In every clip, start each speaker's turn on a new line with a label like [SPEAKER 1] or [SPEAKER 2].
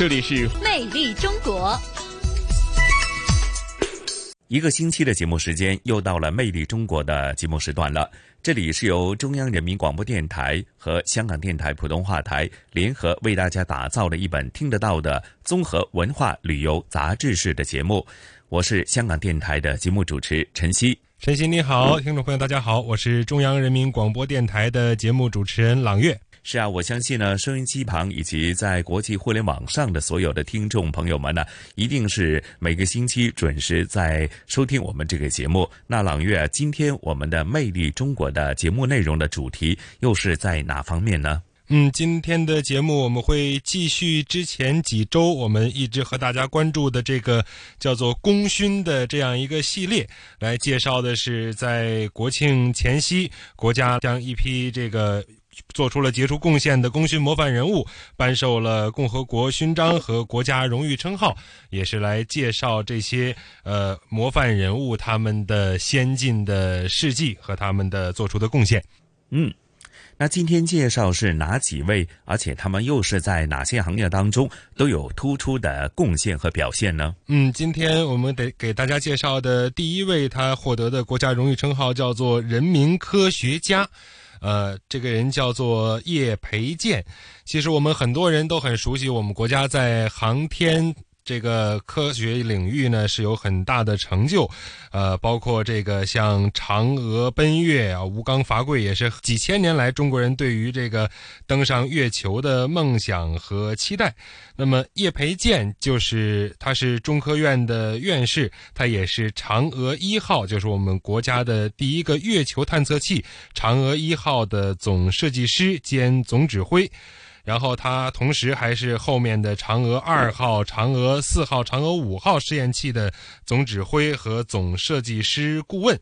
[SPEAKER 1] 这里是
[SPEAKER 2] 魅力中国。
[SPEAKER 3] 一个星期的节目时间又到了《魅力中国》的节目时段了。这里是由中央人民广播电台和香港电台普通话台联合为大家打造的一本听得到的综合文化旅游杂志式的节目。我是香港电台的节目主持陈曦。
[SPEAKER 4] 陈曦你好，听众朋友大家好，我是中央人民广播电台的节目主持人朗月。
[SPEAKER 3] 是啊，我相信呢，收音机旁以及在国际互联网上的所有的听众朋友们呢，一定是每个星期准时在收听我们这个节目。那朗月，今天我们的《魅力中国》的节目内容的主题又是在哪方面呢？
[SPEAKER 4] 嗯，今天的节目我们会继续之前几周我们一直和大家关注的这个叫做功勋的这样一个系列，来介绍的是在国庆前夕，国家将一批这个做出了杰出贡献的功勋模范人物颁授了共和国勋章和国家荣誉称号，也是来介绍这些呃模范人物他们的先进的事迹和他们的做出的贡献。
[SPEAKER 3] 嗯。那今天介绍是哪几位，而且他们又是在哪些行业当中都有突出的贡献和表现呢？
[SPEAKER 4] 嗯，今天我们得给大家介绍的第一位，他获得的国家荣誉称号叫做人民科学家，呃，这个人叫做叶培建。其实我们很多人都很熟悉，我们国家在航天。这个科学领域呢是有很大的成就，呃，包括这个像嫦娥奔月啊，吴刚伐桂也是几千年来中国人对于这个登上月球的梦想和期待。那么叶培建就是他是中科院的院士，他也是嫦娥一号，就是我们国家的第一个月球探测器嫦娥一号的总设计师兼总指挥。然后他同时还是后面的嫦娥二号、嫦娥四号、嫦娥五号试验器的总指挥和总设计师顾问，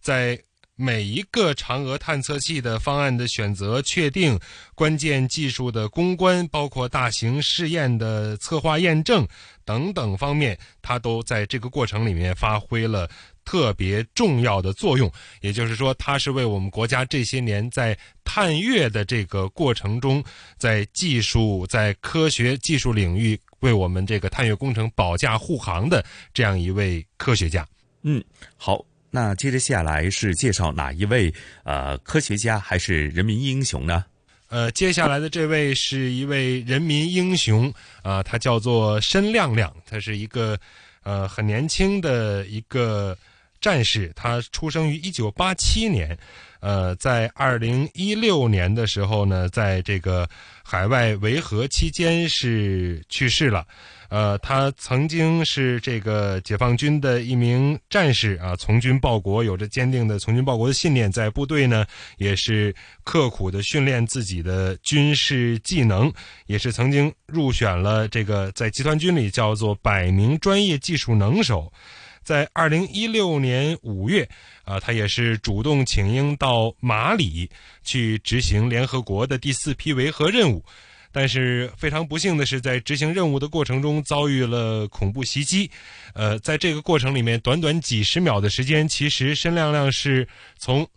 [SPEAKER 4] 在每一个嫦娥探测器的方案的选择、确定、关键技术的攻关，包括大型试验的策划验证等等方面，他都在这个过程里面发挥了。特别重要的作用，也就是说，它是为我们国家这些年在探月的这个过程中，在技术、在科学技术领域为我们这个探月工程保驾护航的这样一位科学家。
[SPEAKER 3] 嗯，好，那接着下来是介绍哪一位呃科学家还是人民英雄呢？
[SPEAKER 4] 呃，接下来的这位是一位人民英雄啊，他叫做申亮亮，他是一个呃很年轻的一个。战士，他出生于一九八七年，呃，在二零一六年的时候呢，在这个海外维和期间是去世了。呃，他曾经是这个解放军的一名战士啊，从军报国，有着坚定的从军报国的信念，在部队呢也是刻苦的训练自己的军事技能，也是曾经入选了这个在集团军里叫做百名专业技术能手。在二零一六年五月，啊，他也是主动请缨到马里去执行联合国的第四批维和任务，但是非常不幸的是，在执行任务的过程中遭遇了恐怖袭击。呃，在这个过程里面，短短几十秒的时间，其实申亮亮是从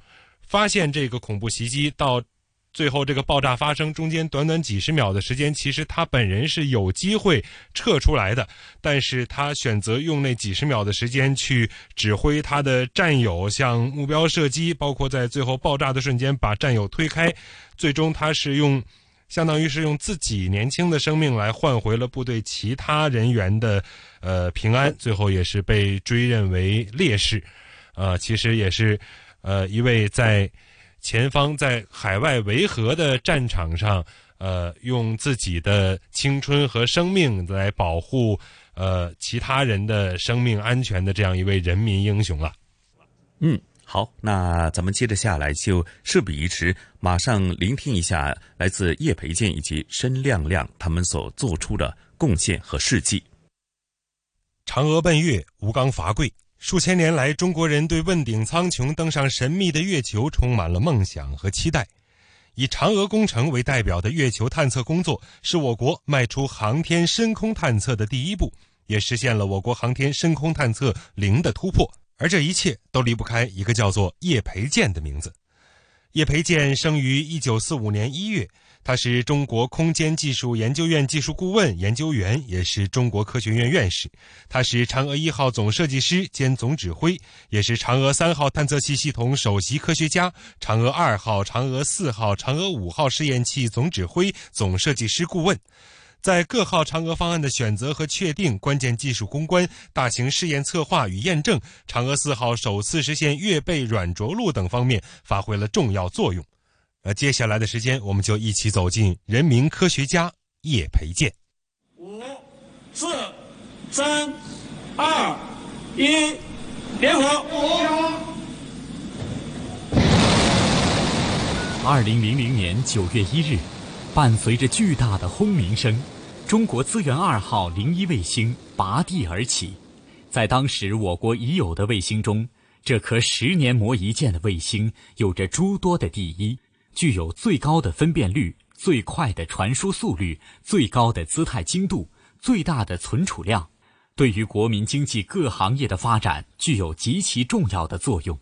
[SPEAKER 4] 发现这个恐怖袭击到。最后，这个爆炸发生中间短短几十秒的时间，其实他本人是有机会撤出来的，但是他选择用那几十秒的时间去指挥他的战友向目标射击，包括在最后爆炸的瞬间把战友推开。最终，他是用，相当于是用自己年轻的生命来换回了部队其他人员的呃平安。最后也是被追认为烈士，呃，其实也是呃一位在。前方在海外维和的战场上，呃，用自己的青春和生命来保护呃其他人的生命安全的这样一位人民英雄了。
[SPEAKER 3] 嗯，好，那咱们接着下来就事不宜迟，马上聆听一下来自叶培建以及申亮亮他们所做出的贡献和事迹。
[SPEAKER 4] 嫦娥奔月，吴刚伐桂。数千年来，中国人对问鼎苍穹、登上神秘的月球充满了梦想和期待。以嫦娥工程为代表的月球探测工作，是我国迈出航天深空探测的第一步，也实现了我国航天深空探测零的突破。而这一切都离不开一个叫做叶培建的名字。叶培建生于一九四五年一月。他是中国空间技术研究院技术顾问、研究员，也是中国科学院院士。他是嫦娥一号总设计师兼总指挥，也是嫦娥三号探测器系统首席科学家、嫦娥二号、嫦娥四号、嫦娥五号试验器总指挥、总设计师顾问。在各号嫦娥方案的选择和确定、关键技术攻关、大型试验策划与验证、嫦娥四号首次实现月背软着陆等方面发挥了重要作用。呃，接下来的时间，我们就一起走进人民科学家叶培建。
[SPEAKER 5] 五、四、三、二、一，点火！
[SPEAKER 6] 二零零零年九月一日，伴随着巨大的轰鸣声，中国资源二号零一卫星拔地而起。在当时我国已有的卫星中，这颗十年磨一剑的卫星有着诸多的第一。具有最高的分辨率、最快的传输速率、最高的姿态精度、最大的存储量，对于国民经济各行业的发展具有极其重要的作用。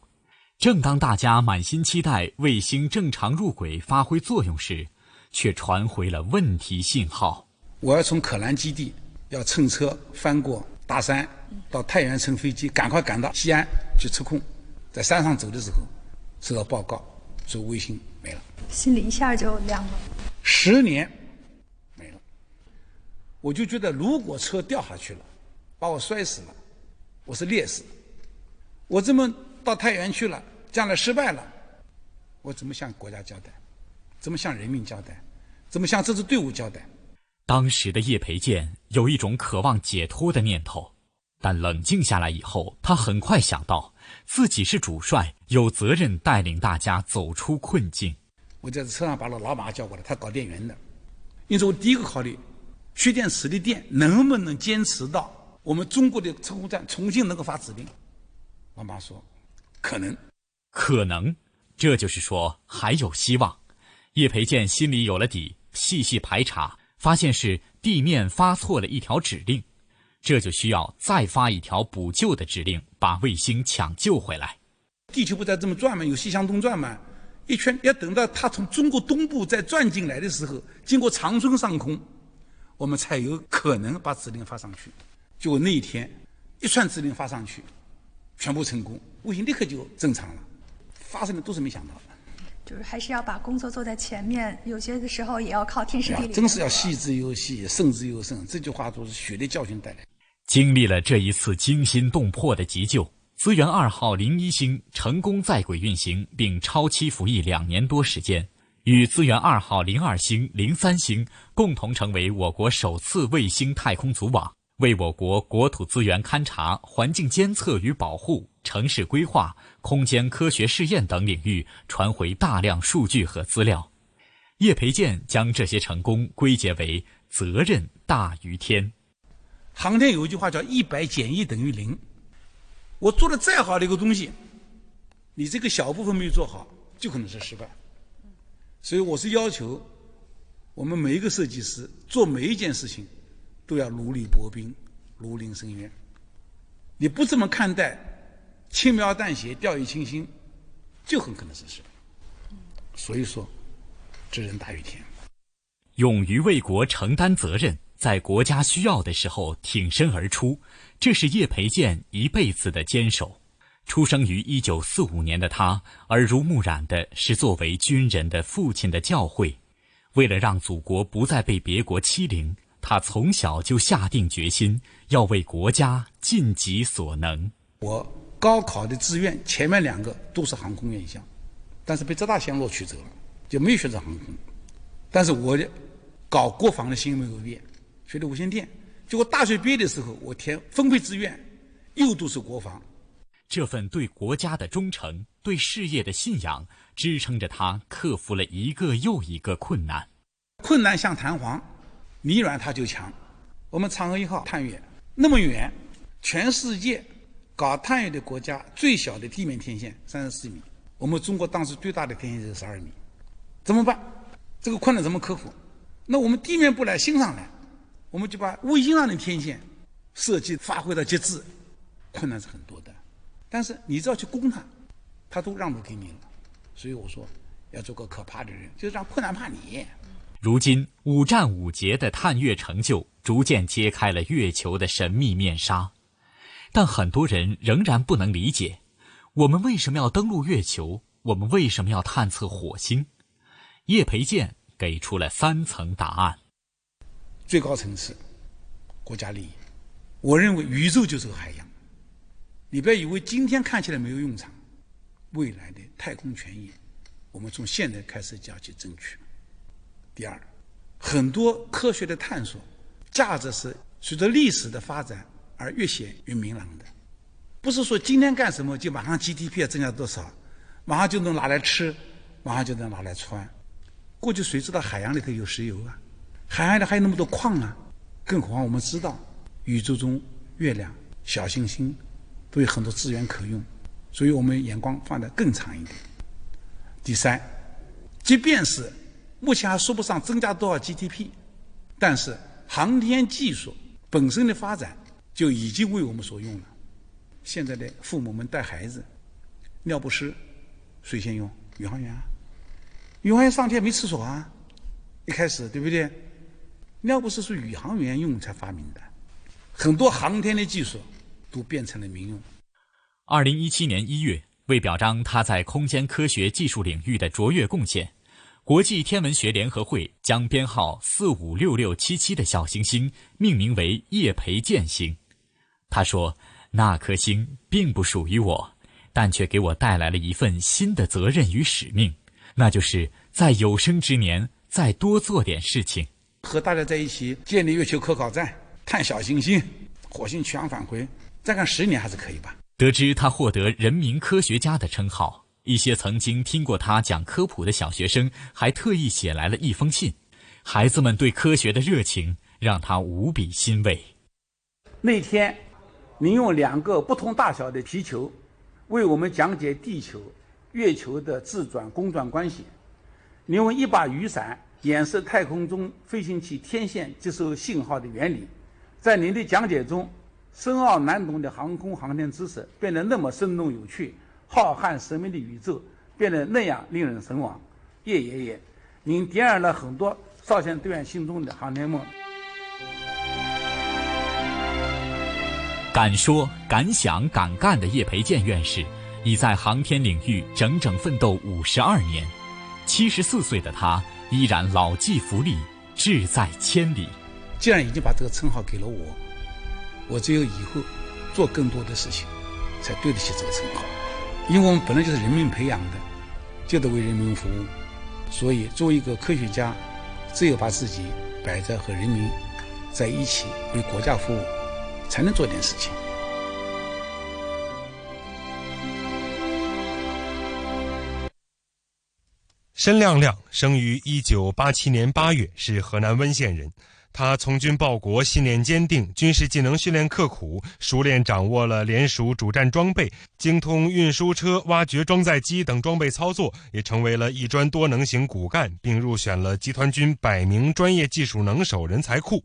[SPEAKER 6] 正当大家满心期待卫星正常入轨发挥作用时，却传回了问题信号。
[SPEAKER 7] 我要从可兰基地要乘车翻过大山，到太原乘飞机，赶快赶到西安去测控。在山上走的时候，收到报告说卫星。没了，
[SPEAKER 8] 心里一下就凉了。
[SPEAKER 7] 十年没了，我就觉得如果车掉下去了，把我摔死了，我是烈士。我这么到太原去了，将来失败了，我怎么向国家交代？怎么向人民交代？怎么向这支队伍交代？
[SPEAKER 6] 当时的叶培建有一种渴望解脱的念头，但冷静下来以后，他很快想到。自己是主帅，有责任带领大家走出困境。
[SPEAKER 7] 我在车上把老老马叫过来，他搞电源的。因此，我第一个考虑，蓄电池的电能不能坚持到我们中国的测控站重新能够发指令？老马说，可能，
[SPEAKER 6] 可能。这就是说还有希望。叶培建心里有了底，细细排查，发现是地面发错了一条指令。这就需要再发一条补救的指令，把卫星抢救回来。
[SPEAKER 7] 地球不在这么转吗？有西向东转吗？一圈要等到它从中国东部再转进来的时候，经过长春上空，我们才有可能把指令发上去。结果那一天，一串指令发上去，全部成功，卫星立刻就正常了。发生的都是没想到的。
[SPEAKER 8] 就是还是要把工作做在前面，有些的时候也要靠天时地利。
[SPEAKER 7] 真是要细之又细，慎之又慎。这句话都是血的教训带来。
[SPEAKER 6] 经历了这一次惊心动魄的急救，资源二号零一星成功在轨运行，并超期服役两年多时间，与资源二号零二星、零三星共同成为我国首次卫星太空组网，为我国国土资源勘察、环境监测与保护、城市规划、空间科学试验等领域传回大量数据和资料。叶培建将这些成功归结为责任大于天。
[SPEAKER 7] 航天有一句话叫“一百减一等于零”。我做的再好的一个东西，你这个小部分没有做好，就可能是失败。所以我是要求我们每一个设计师做每一件事情都要如履薄冰、如临深渊。你不这么看待，轻描淡写、掉以轻心，就很可能是失败。所以说，知人大于天。
[SPEAKER 6] 勇于为国承担责任。在国家需要的时候挺身而出，这是叶培建一辈子的坚守。出生于一九四五年的他，耳濡目染的是作为军人的父亲的教诲。为了让祖国不再被别国欺凌，他从小就下定决心要为国家尽己所能。
[SPEAKER 7] 我高考的志愿前面两个都是航空院校，但是被浙大先录取走了，就没有选择航空。但是我搞国防的心没有变。学的无线电，结果大学毕业的时候，我填分配志愿，又都是国防。
[SPEAKER 6] 这份对国家的忠诚、对事业的信仰，支撑着他克服了一个又一个困难。
[SPEAKER 7] 困难像弹簧，你软它就强。我们嫦娥一号探月那么远，全世界搞探月的国家最小的地面天线三十四米，我们中国当时最大的天线是十二米，怎么办？这个困难怎么克服？那我们地面不来，星上来，我们就把卫星上的天线设计发挥到极致，困难是很多的，但是你只要去攻它，它都让路给你了。所以我说，要做个可怕的人，就是让困难怕你。
[SPEAKER 6] 如今五战五捷的探月成就，逐渐揭开了月球的神秘面纱，但很多人仍然不能理解，我们为什么要登陆月球？我们为什么要探测火星？叶培建给出了三层答案：
[SPEAKER 7] 最高层次，国家利益。我认为宇宙就是个海洋，你不要以为今天看起来没有用场。未来的太空权益，我们从现在开始就要去争取。第二，很多科学的探索，价值是随着历史的发展而越显越明朗的，不是说今天干什么就马上 GDP 要增加多少，马上就能拿来吃，马上就能拿来穿。过去谁知道海洋里头有石油啊？海洋里还有那么多矿啊！更何况我们知道，宇宙中月亮、小行星都有很多资源可用。所以我们眼光放得更长一点。第三，即便是目前还说不上增加多少 GDP，但是航天技术本身的发展就已经为我们所用了。现在的父母们带孩子，尿不湿谁先用？宇航员啊！宇航员上天没厕所啊！一开始对不对？尿不湿是宇航员用才发明的，很多航天的技术都变成了民用。
[SPEAKER 6] 二零一七年一月，为表彰他在空间科学技术领域的卓越贡献，国际天文学联合会将编号四五六六七七的小行星命名为叶培建星。他说：“那颗星并不属于我，但却给我带来了一份新的责任与使命，那就是在有生之年再多做点事情，
[SPEAKER 7] 和大家在一起建立月球科考站、探小行星、火星取样返回，再干十年还是可以吧。”
[SPEAKER 6] 得知他获得“人民科学家”的称号，一些曾经听过他讲科普的小学生还特意写来了一封信。孩子们对科学的热情让他无比欣慰。
[SPEAKER 7] 那天，您用两个不同大小的皮球，为我们讲解地球、月球的自转公转关系；您用一把雨伞演示太空中飞行器天线接收信号的原理。在您的讲解中。深奥难懂的航空航天知识变得那么生动有趣，浩瀚神秘的宇宙变得那样令人神往。叶爷爷，您点燃了很多少先队员心中的航天梦。
[SPEAKER 6] 敢说敢想敢干的叶培建院士，已在航天领域整整奋斗五十二年。七十四岁的他依然老骥伏枥，志在千里。
[SPEAKER 7] 既然已经把这个称号给了我。我只有以后做更多的事情，才对得起这个称号。因为我们本来就是人民培养的，就得为人民服务。所以，作为一个科学家，只有把自己摆在和人民在一起，为国家服务，才能做点事情。
[SPEAKER 4] 申亮亮生于一九八七年八月，是河南温县人。他从军报国，信念坚定，军事技能训练刻苦，熟练掌握了联署主战装备，精通运输车、挖掘装载机等装备操作，也成为了一专多能型骨干，并入选了集团军百名专业技术能手人才库。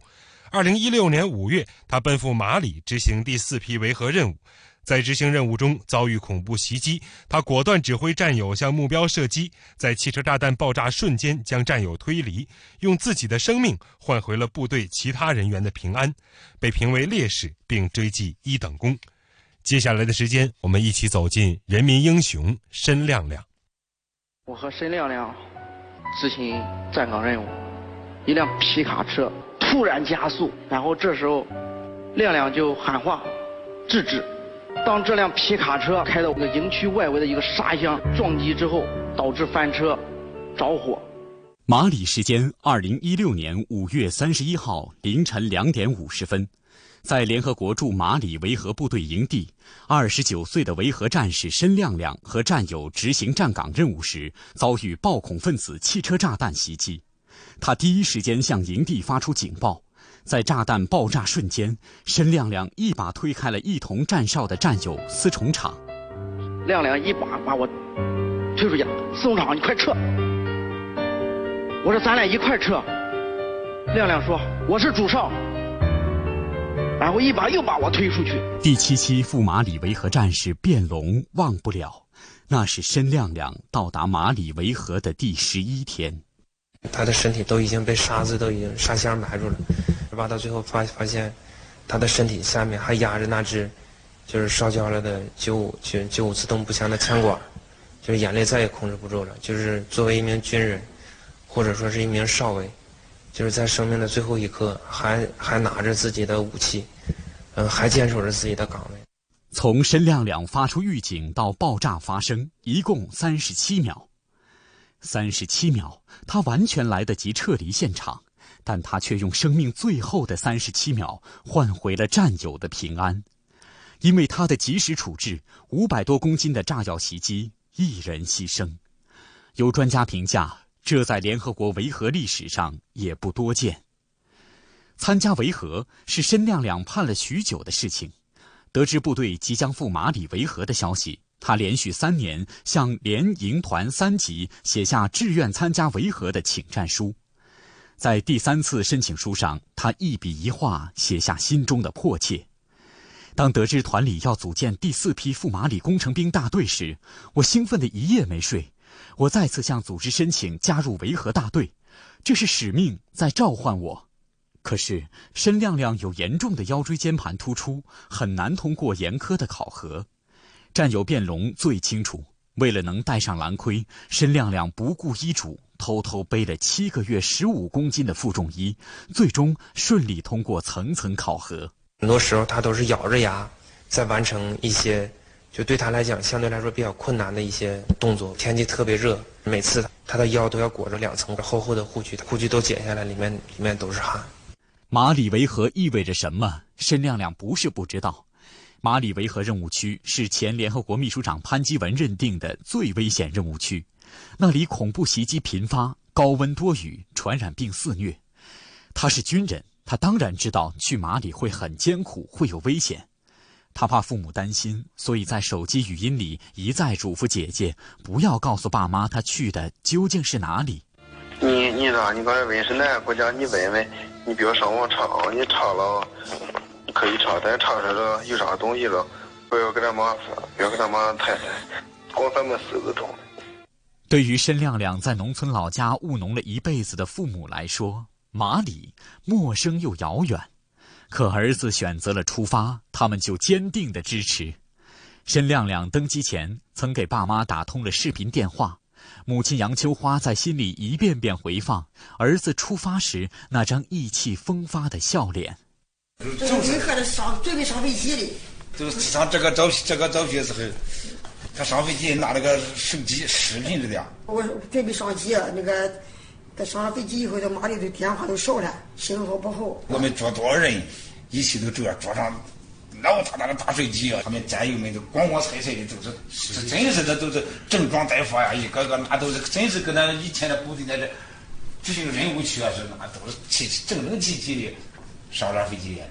[SPEAKER 4] 二零一六年五月，他奔赴马里执行第四批维和任务。在执行任务中遭遇恐怖袭击，他果断指挥战友向目标射击，在汽车炸弹爆炸瞬间将战友推离，用自己的生命换回了部队其他人员的平安，被评为烈士并追记一等功。接下来的时间，我们一起走进人民英雄申亮亮。
[SPEAKER 9] 我和申亮亮执行站岗任务，一辆皮卡车突然加速，然后这时候亮亮就喊话：“制止。”当这辆皮卡车开到这个营区外围的一个沙箱撞击之后，导致翻车、着火。
[SPEAKER 6] 马里时间：二零一六年五月三十一号凌晨两点五十分，在联合国驻马里维和部队营地，二十九岁的维和战士申亮亮和战友执行站岗任务时，遭遇暴恐分子汽车炸弹袭击。他第一时间向营地发出警报。在炸弹爆炸瞬间，申亮亮一把推开了一同站哨的战友司崇场。
[SPEAKER 9] 亮亮一把把我推出去，司崇场，你快撤！我说咱俩一块撤。亮亮说我是主哨，然后一把又把我推出去。
[SPEAKER 6] 第七期赴马里维和战士卞龙忘不了，那是申亮亮到达马里维和的第十一天。
[SPEAKER 10] 他的身体都已经被沙子都已经沙箱埋住了，挖到最后发发现，他的身体下面还压着那只，就是烧焦了的九五九九五自动步枪的枪管，就是眼泪再也控制不住了。就是作为一名军人，或者说是一名少尉，就是在生命的最后一刻还还拿着自己的武器，嗯，还坚守着自己的岗位。
[SPEAKER 6] 从申亮亮发出预警到爆炸发生，一共三十七秒。三十七秒，他完全来得及撤离现场，但他却用生命最后的三十七秒换回了战友的平安。因为他的及时处置，五百多公斤的炸药袭击，一人牺牲。有专家评价，这在联合国维和历史上也不多见。参加维和是申亮亮盼了许久的事情。得知部队即将赴马里维和的消息。他连续三年向连营团三级写下志愿参加维和的请战书，在第三次申请书上，他一笔一画写下心中的迫切。当得知团里要组建第四批赴马里工程兵大队时，我兴奋的一夜没睡。我再次向组织申请加入维和大队，这是使命在召唤我。可是申亮亮有严重的腰椎间盘突出，很难通过严苛的考核。战友卞龙最清楚，为了能戴上蓝盔，申亮亮不顾医嘱，偷偷背了七个月十五公斤的负重衣，最终顺利通过层层考核。
[SPEAKER 10] 很多时候，他都是咬着牙在完成一些，就对他来讲相对来说比较困难的一些动作。天气特别热，每次他的腰都要裹着两层厚厚的护具，护具都剪下来，里面里面都是汗。
[SPEAKER 6] 马里维和意味着什么？申亮亮不是不知道。马里维和任务区是前联合国秘书长潘基文认定的最危险任务区，那里恐怖袭击频发，高温多雨，传染病肆虐。他是军人，他当然知道去马里会很艰苦，会有危险。他怕父母担心，所以在手机语音里一再嘱咐姐姐不要告诉爸妈他去的究竟是哪里。
[SPEAKER 11] 你你咋你刚才问是哪个国家？你问问，你不要上网查，你查了。可以查，但查出来有啥东西了，不要跟他妈说，不要跟他妈太太，光咱们四个懂。
[SPEAKER 6] 对于申亮亮在农村老家务农了一辈子的父母来说，马里陌生又遥远。可儿子选择了出发，他们就坚定的支持。申亮亮登机前曾给爸妈打通了视频电话，母亲杨秋花在心里一遍遍回放儿子出发时那张意气风发的笑脸。
[SPEAKER 12] 这是上准备上飞机的。
[SPEAKER 7] 就是上这个照片，这个照片时候，他上飞机拿那个手机视频着的。
[SPEAKER 12] 我准备上机，那个他上了飞机以后，在马里的电话都少了，信号不好。
[SPEAKER 7] 我们坐多少人，一起都这样坐上老大那个大手机啊！他们战友们都光光彩彩的，都是是真是的，都是整装待发呀！一个个那都是真是跟那以前的部队在这执行任务去啊，是那都是齐整整齐齐的。上了飞机了。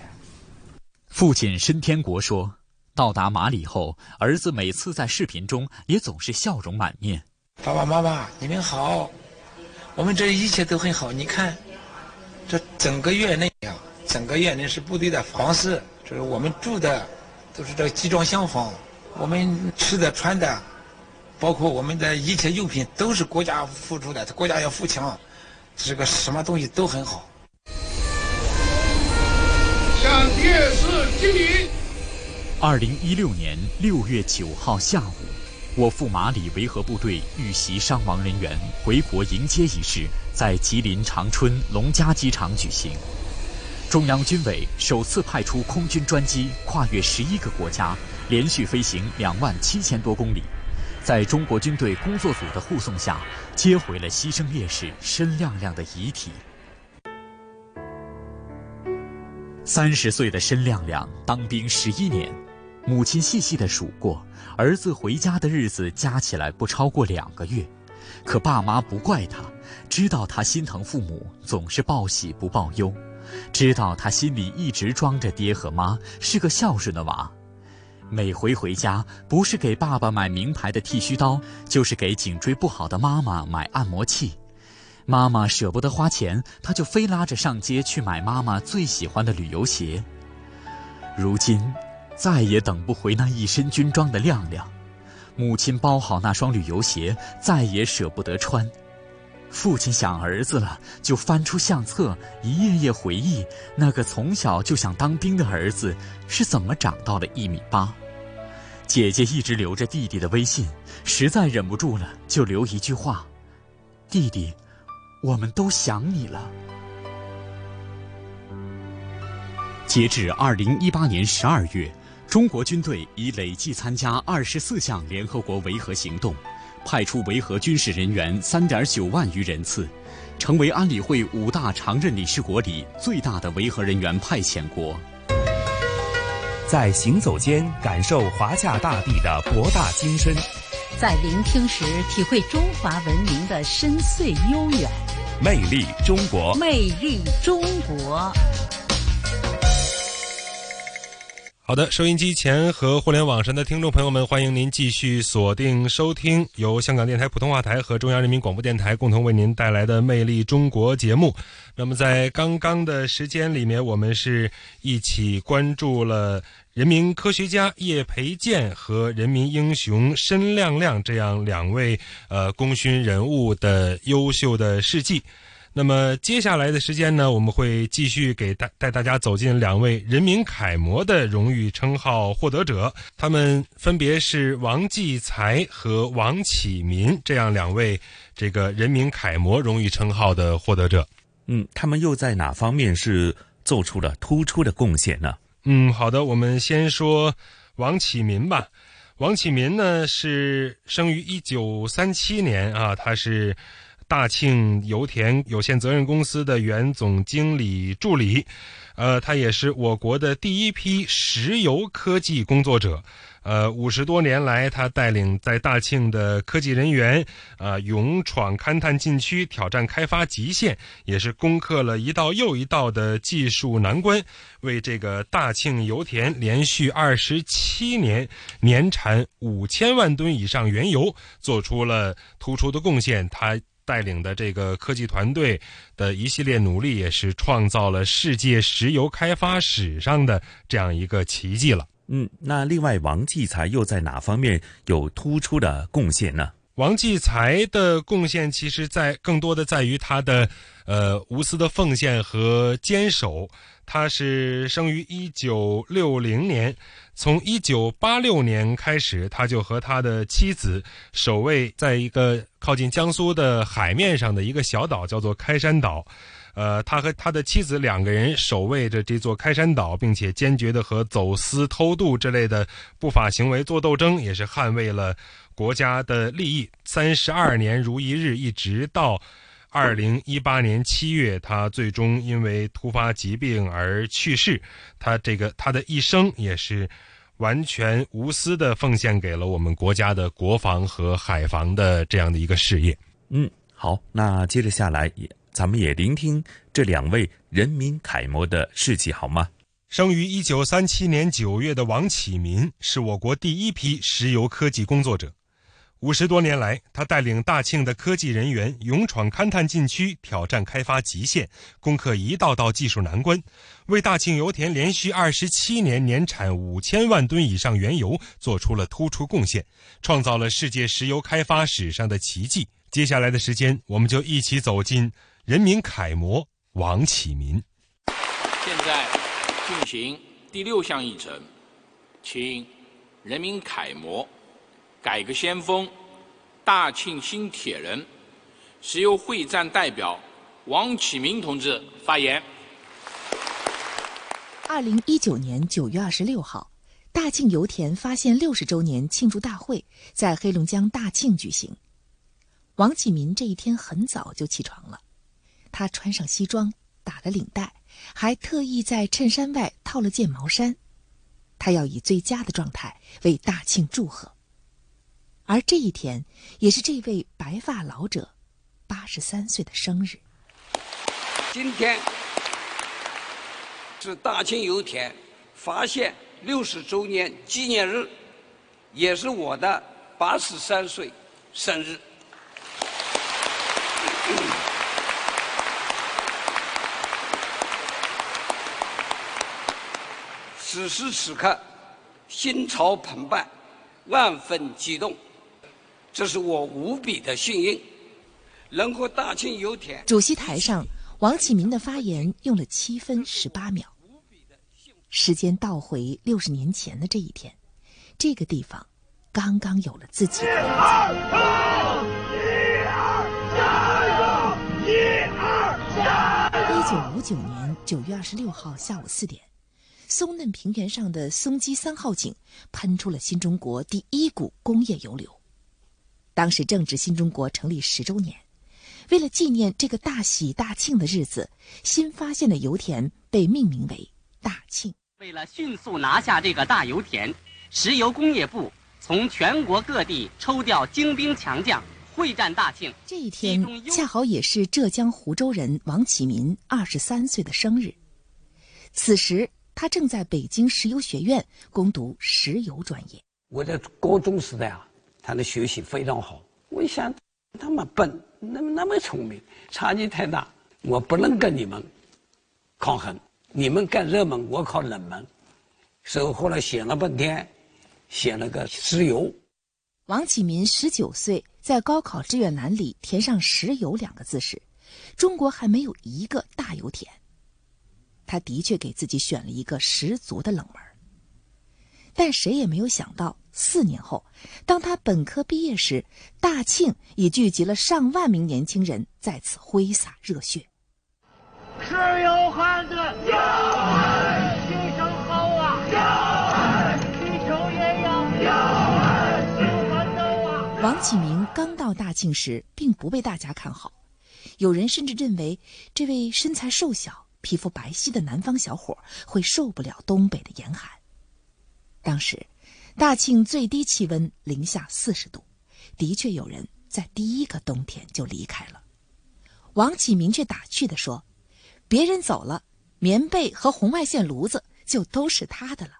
[SPEAKER 6] 父亲申天国说：“到达马里后，儿子每次在视频中也总是笑容满面。
[SPEAKER 13] 爸爸妈妈，你们好，我们这一切都很好。你看，这整个院内呀，整个院内是部队的房子，就是我们住的，都是这个集装箱房。我们吃的穿的，包括我们的一切用品，都是国家付出的，国家要富强，这个什么东西都很好。”
[SPEAKER 5] 向烈士敬礼。
[SPEAKER 6] 二零一六年六月九号下午，我赴马里维和部队遇袭伤亡人员回国迎接仪式在吉林长春龙嘉机场举行。中央军委首次派出空军专机跨越十一个国家，连续飞行两万七千多公里，在中国军队工作组的护送下，接回了牺牲烈士申亮亮的遗体。三十岁的申亮亮当兵十一年，母亲细细的数过，儿子回家的日子加起来不超过两个月。可爸妈不怪他，知道他心疼父母，总是报喜不报忧。知道他心里一直装着爹和妈，是个孝顺的娃。每回回家，不是给爸爸买名牌的剃须刀，就是给颈椎不好的妈妈买按摩器。妈妈舍不得花钱，他就非拉着上街去买妈妈最喜欢的旅游鞋。如今，再也等不回那一身军装的亮亮，母亲包好那双旅游鞋，再也舍不得穿。父亲想儿子了，就翻出相册，一页页回忆那个从小就想当兵的儿子是怎么长到了一米八。姐姐一直留着弟弟的微信，实在忍不住了，就留一句话：“弟弟，我们都想你了。”截至二零一八年十二月，中国军队已累计参加二十四项联合国维和行动。派出维和军事人员三点九万余人次，成为安理会五大常任理事国里最大的维和人员派遣国。
[SPEAKER 3] 在行走间感受华夏大地的博大精深，
[SPEAKER 14] 在聆听时体会中华文明的深邃悠远。
[SPEAKER 3] 魅力中国，
[SPEAKER 14] 魅力中国。
[SPEAKER 4] 好的，收音机前和互联网上的听众朋友们，欢迎您继续锁定收听由香港电台普通话台和中央人民广播电台共同为您带来的《魅力中国》节目。那么，在刚刚的时间里面，我们是一起关注了人民科学家叶培建和人民英雄申亮亮这样两位呃功勋人物的优秀的事迹。那么接下来的时间呢，我们会继续给带带大家走进两位人民楷模的荣誉称号获得者，他们分别是王继才和王启民这样两位这个人民楷模荣誉称号的获得者。
[SPEAKER 3] 嗯，他们又在哪方面是做出了突出的贡献呢？
[SPEAKER 4] 嗯，好的，我们先说王启民吧。王启民呢是生于一九三七年啊，他是。大庆油田有限责任公司的原总经理助理，呃，他也是我国的第一批石油科技工作者。呃，五十多年来，他带领在大庆的科技人员，啊，勇闯勘探禁区，挑战开发极限，也是攻克了一道又一道的技术难关，为这个大庆油田连续二十七年年产五千万吨以上原油做出了突出的贡献。他。带领的这个科技团队的一系列努力，也是创造了世界石油开发史上的这样一个奇迹了。
[SPEAKER 3] 嗯，那另外王继才又在哪方面有突出的贡献呢？
[SPEAKER 4] 王继才的贡献，其实在更多的在于他的呃无私的奉献和坚守。他是生于一九六零年。从一九八六年开始，他就和他的妻子守卫在一个靠近江苏的海面上的一个小岛，叫做开山岛。呃，他和他的妻子两个人守卫着这座开山岛，并且坚决的和走私、偷渡之类的不法行为做斗争，也是捍卫了国家的利益。三十二年如一日，一直到。二零一八年七月，他最终因为突发疾病而去世。他这个他的一生也是完全无私的奉献给了我们国家的国防和海防的这样的一个事业。
[SPEAKER 3] 嗯，好，那接着下来也咱们也聆听这两位人民楷模的事迹，好吗？
[SPEAKER 4] 生于一九三七年九月的王启民是我国第一批石油科技工作者。五十多年来，他带领大庆的科技人员勇闯勘探禁区，挑战开发极限，攻克一道道技术难关，为大庆油田连续二十七年年产五千万吨以上原油做出了突出贡献，创造了世界石油开发史上的奇迹。接下来的时间，我们就一起走进人民楷模王启民。
[SPEAKER 15] 现在进行第六项议程，请人民楷模。改革先锋、大庆新铁人、石油会战代表王启明同志发言。
[SPEAKER 16] 二零一九年九月二十六号，大庆油田发现六十周年庆祝大会在黑龙江大庆举行。王启民这一天很早就起床了，他穿上西装，打了领带，还特意在衬衫外套了件毛衫。他要以最佳的状态为大庆祝贺。而这一天，也是这位白发老者八十三岁的生日。
[SPEAKER 17] 今天是大庆油田发现六十周年纪念日，也是我的八十三岁生日。此时此刻，心潮澎湃，万分激动，这是我无比的幸运，能和大庆油田。
[SPEAKER 16] 主席台上，王启民的发言用了七分十八秒。时间倒回六十年前的这一天，这个地方刚刚有了自己的。一二
[SPEAKER 18] 加油！一二加
[SPEAKER 16] 油！一九五九年九月二十六号下午四点。松嫩平原上的松基三号井喷出了新中国第一股工业油流。当时正值新中国成立十周年，为了纪念这个大喜大庆的日子，新发现的油田被命名为大庆。
[SPEAKER 19] 为了迅速拿下这个大油田，石油工业部从全国各地抽调精兵强将，会战大庆。
[SPEAKER 16] 这一天恰好也是浙江湖州人王启民二十三岁的生日。此时。他正在北京石油学院攻读石油专业。
[SPEAKER 17] 我在高中时代啊，他的学习非常好。我一想，那么笨，那么那么聪明，差距太大，我不能跟你们抗衡。你们干热门，我考冷门。所以后来想了半天，写了个石油。
[SPEAKER 16] 王启民十九岁，在高考志愿栏里填上“石油”两个字时，中国还没有一个大油田。他的确给自己选了一个十足的冷门，但谁也没有想到，四年后，当他本科毕业时，大庆已聚集了上万名年轻人在此挥洒热血。
[SPEAKER 18] 石油汉子，有爱，牺牲好啊，有爱，地球也要有爱，新奋斗啊。
[SPEAKER 16] 王启明刚到大庆时，并不被大家看好，有人甚至认为这位身材瘦小。皮肤白皙的南方小伙会受不了东北的严寒。当时，大庆最低气温零下四十度，的确有人在第一个冬天就离开了。王启明却打趣地说：“别人走了，棉被和红外线炉子就都是他的了。”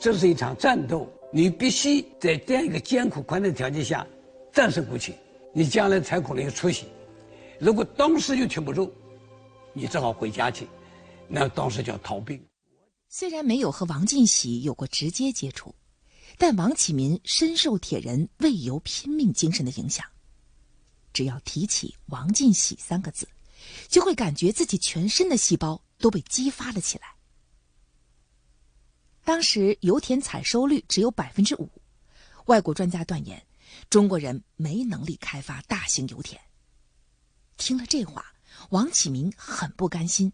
[SPEAKER 17] 这是一场战斗，你必须在这样一个艰苦困难条件下战胜过去，你将来才可能有出息。如果当时就挺不住。你只好回家去，那当时叫逃兵。
[SPEAKER 16] 虽然没有和王进喜有过直接接触，但王启民深受铁人为油拼命精神的影响。只要提起王进喜三个字，就会感觉自己全身的细胞都被激发了起来。当时油田采收率只有百分之五，外国专家断言，中国人没能力开发大型油田。听了这话。王启明很不甘心，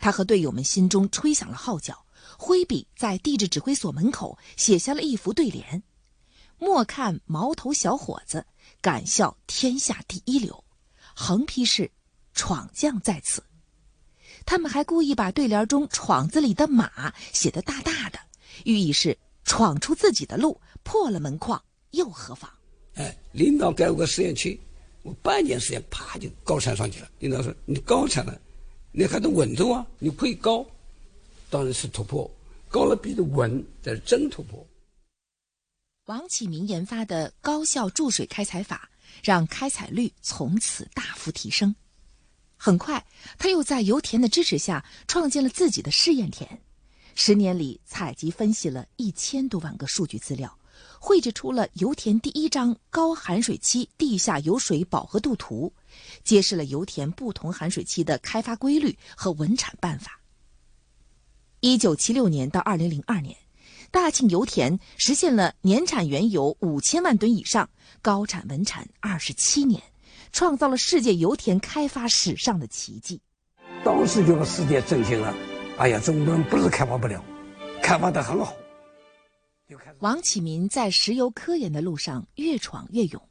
[SPEAKER 16] 他和队友们心中吹响了号角，挥笔在地质指挥所门口写下了一副对联：“莫看毛头小伙子，敢笑天下第一流。”横批是“闯将在此”。他们还故意把对联中“闯”字里的“马”写得大大的，寓意是闯出自己的路，破了门框又何妨？
[SPEAKER 17] 哎，领导给我个实验区。我半年时间，啪就高产上去了。领导说：“你高产了，你还得稳住啊！你可以高，当然是突破。高了比的稳，才是真突破。”
[SPEAKER 16] 王启明研发的高效注水开采法，让开采率从此大幅提升。很快，他又在油田的支持下，创建了自己的试验田。十年里，采集分析了一千多万个数据资料。绘制出了油田第一张高含水期地下油水饱和度图，揭示了油田不同含水期的开发规律和稳产办法。一九七六年到二零零二年，大庆油田实现了年产原油五千万吨以上，高产稳产二十七年，创造了世界油田开发史上的奇迹。
[SPEAKER 17] 当时就把世界震惊了，哎呀，中国人不是开发不了，开发的很好。
[SPEAKER 16] 王启民在石油科研的路上越闯越勇，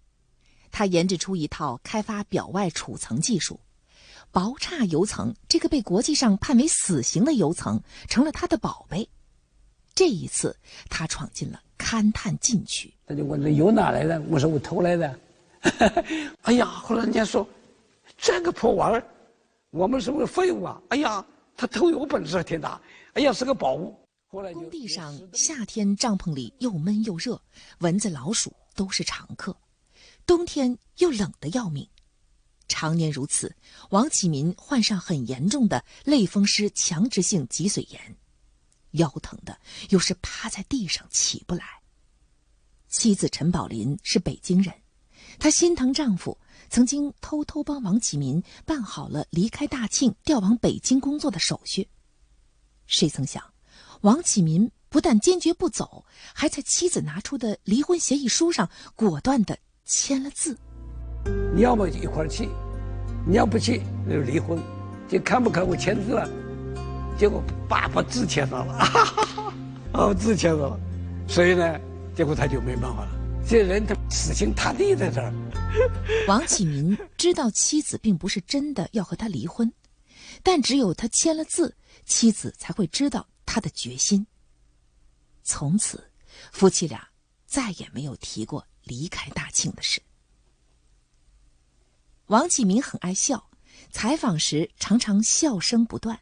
[SPEAKER 16] 他研制出一套开发表外储层技术，薄差油层这个被国际上判为死刑的油层成了他的宝贝。这一次，他闯进了勘探禁区。
[SPEAKER 17] 他就问这油哪来的？我说我偷来的。哎呀，后来人家说，这个破玩意儿，我们是不是废物啊？哎呀，他偷油本事挺大，哎呀是个宝物。后来
[SPEAKER 16] 工地上夏天帐篷里又闷又热，蚊子老鼠都是常客，冬天又冷得要命。常年如此，王启民患上很严重的类风湿强直性脊髓炎，腰疼的又是趴在地上起不来。妻子陈宝林是北京人，她心疼丈夫，曾经偷偷帮王启民办好了离开大庆调往北京工作的手续。谁曾想，王启民不但坚决不走，还在妻子拿出的离婚协议书上果断的签了字。
[SPEAKER 17] 你要么一块儿去，你要不去那就离婚，就看不看我签字了？结果爸把字签上了，哈哈哈哦，字签上了，所以呢，结果他就没办法了。这人他死心塌地在这儿。
[SPEAKER 16] 王启明知道妻子并不是真的要和他离婚，但只有他签了字，妻子才会知道他的决心。从此，夫妻俩再也没有提过离开大庆的事。王启明很爱笑，采访时常常笑声不断。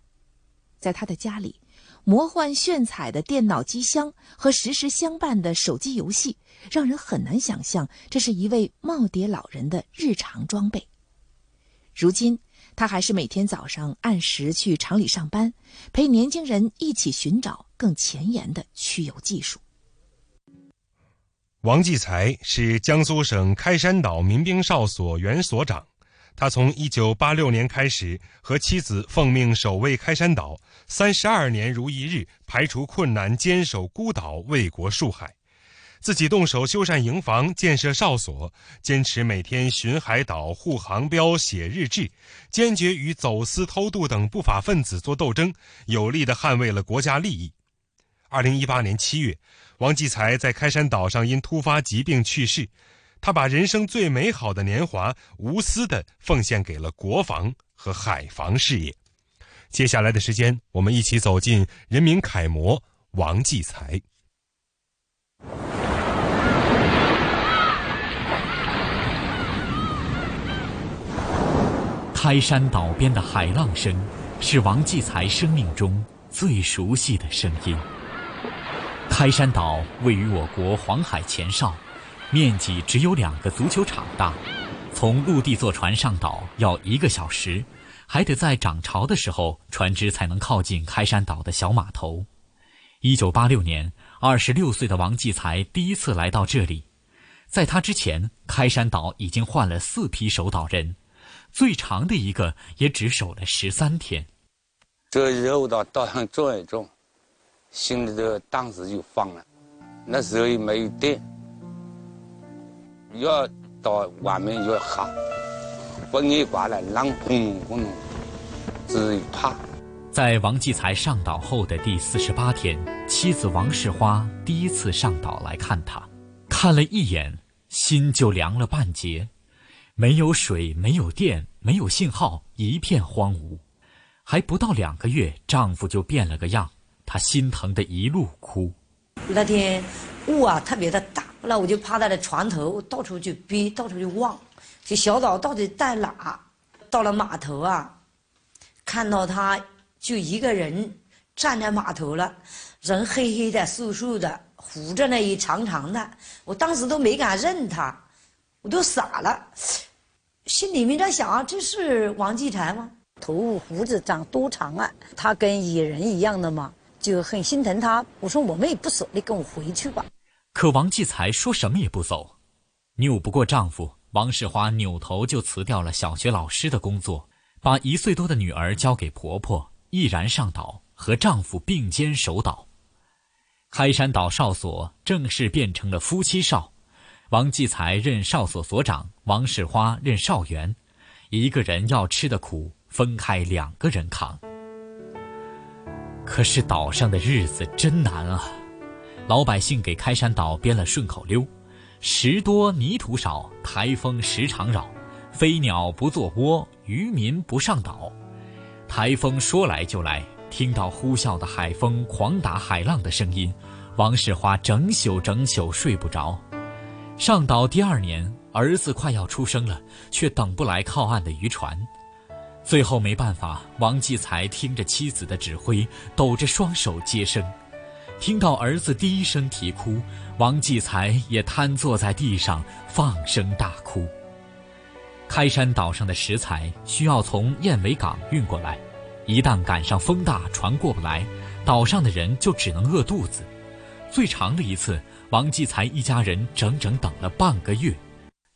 [SPEAKER 16] 在他的家里，魔幻炫彩的电脑机箱和时时相伴的手机游戏，让人很难想象这是一位耄耋老人的日常装备。如今，他还是每天早上按时去厂里上班，陪年轻人一起寻找更前沿的驱油技术。
[SPEAKER 4] 王继才是江苏省开山岛民兵哨所原所长。他从一九八六年开始和妻子奉命守卫开山岛，三十二年如一日，排除困难，坚守孤岛，为国戍海。自己动手修缮营房，建设哨所，坚持每天巡海岛、护航标、写日志，坚决与走私偷渡等不法分子作斗争，有力地捍卫了国家利益。二零一八年七月，王继才在开山岛上因突发疾病去世。他把人生最美好的年华无私的奉献给了国防和海防事业。接下来的时间，我们一起走进人民楷模王继才。
[SPEAKER 6] 开山岛边的海浪声，是王继才生命中最熟悉的声音。开山岛位于我国黄海前哨。面积只有两个足球场大，从陆地坐船上岛要一个小时，还得在涨潮的时候船只才能靠近开山岛的小码头。一九八六年，二十六岁的王继才第一次来到这里，在他之前，开山岛已经换了四批守岛人，最长的一个也只守了十三天。
[SPEAKER 20] 这肉到岛上种一种，心里头当时就慌了，那时候也没有电。要到外面要喝，风一刮来，浪砰砰隆，只怕。
[SPEAKER 6] 在王继才上岛后的第四十八天，妻子王世花第一次上岛来看他，看了一眼，心就凉了半截。没有水，没有电，没有信号，一片荒芜。还不到两个月，丈夫就变了个样，她心疼的一路哭。
[SPEAKER 21] 那天雾啊特别的大。后来我就趴在了船头，到处去逼，到处去望，这小岛到底在哪？到了码头啊，看到他就一个人站在码头了，人黑黑的、瘦瘦的，胡子那一长长的。我当时都没敢认他，我都傻了，心里面在想啊：这是王继才吗？头胡子长多长啊？他跟野人一样的嘛，就很心疼他。我说我们也不舍，你跟我回去吧。
[SPEAKER 6] 可王继才说什么也不走，拗不过丈夫，王世花扭头就辞掉了小学老师的工作，把一岁多的女儿交给婆婆，毅然上岛和丈夫并肩守岛。开山岛哨所正式变成了夫妻哨，王继才任哨所所长，王世花任哨员，一个人要吃的苦，分开两个人扛。可是岛上的日子真难啊！老百姓给开山岛编了顺口溜：石多泥土少，台风时常扰，飞鸟不做窝，渔民不上岛。台风说来就来，听到呼啸的海风狂打海浪的声音，王世华整宿整宿睡不着。上岛第二年，儿子快要出生了，却等不来靠岸的渔船。最后没办法，王继才听着妻子的指挥，抖着双手接生。听到儿子第一声啼哭，王继才也瘫坐在地上放声大哭。开山岛上的食材需要从燕尾港运过来，一旦赶上风大，船过不来，岛上的人就只能饿肚子。最长的一次，王继才一家人整整等了半个月。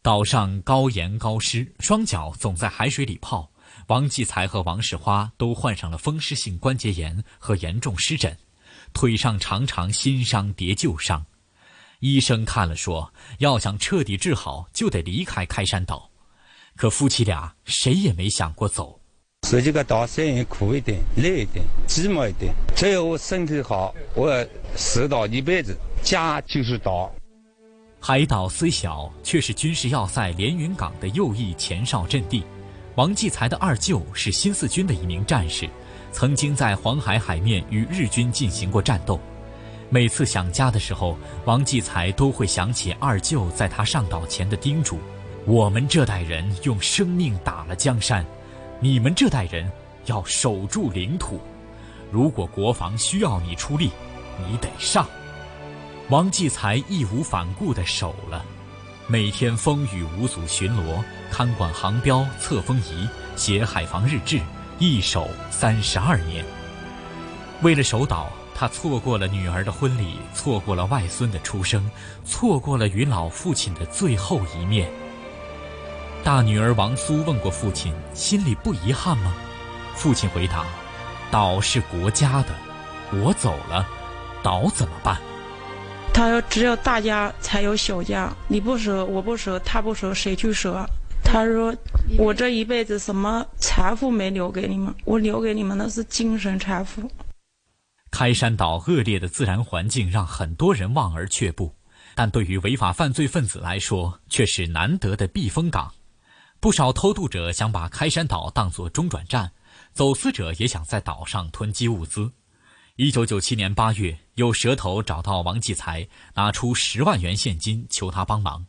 [SPEAKER 6] 岛上高盐高湿，双脚总在海水里泡。王继才和王世花都患上了风湿性关节炎和严重湿疹，腿上常常新伤叠旧伤。医生看了说，要想彻底治好，就得离开开山岛。可夫妻俩谁也没想过走。
[SPEAKER 20] 说这个岛虽然苦一点、累一点、寂寞一点，只要我身体好，我守岛一辈子，家就是岛。
[SPEAKER 6] 海岛虽小，却是军事要塞连云港的右翼前哨阵地。王继才的二舅是新四军的一名战士，曾经在黄海海面与日军进行过战斗。每次想家的时候，王继才都会想起二舅在他上岛前的叮嘱：“我们这代人用生命打了江山，你们这代人要守住领土。如果国防需要你出力，你得上。”王继才义无反顾地守了，每天风雨无阻巡逻，看管航标、测风仪，写海防日志，一守三十二年。为了守岛，他错过了女儿的婚礼，错过了外孙的出生，错过了与老父亲的最后一面。大女儿王苏问过父亲：“心里不遗憾吗？”父亲回答：“岛是国家的，我走了，岛怎么办？”
[SPEAKER 22] 他说：“只有大家才有小家，你不舍，我不舍，他不舍，谁去舍？”他说：“我这一辈子什么财富没留给你们，我留给你们的是精神财富。”
[SPEAKER 6] 开山岛恶劣的自然环境让很多人望而却步，但对于违法犯罪分子来说却是难得的避风港。不少偷渡者想把开山岛当作中转站，走私者也想在岛上囤积物资。一九九七年八月，有蛇头找到王继才，拿出十万元现金求他帮忙。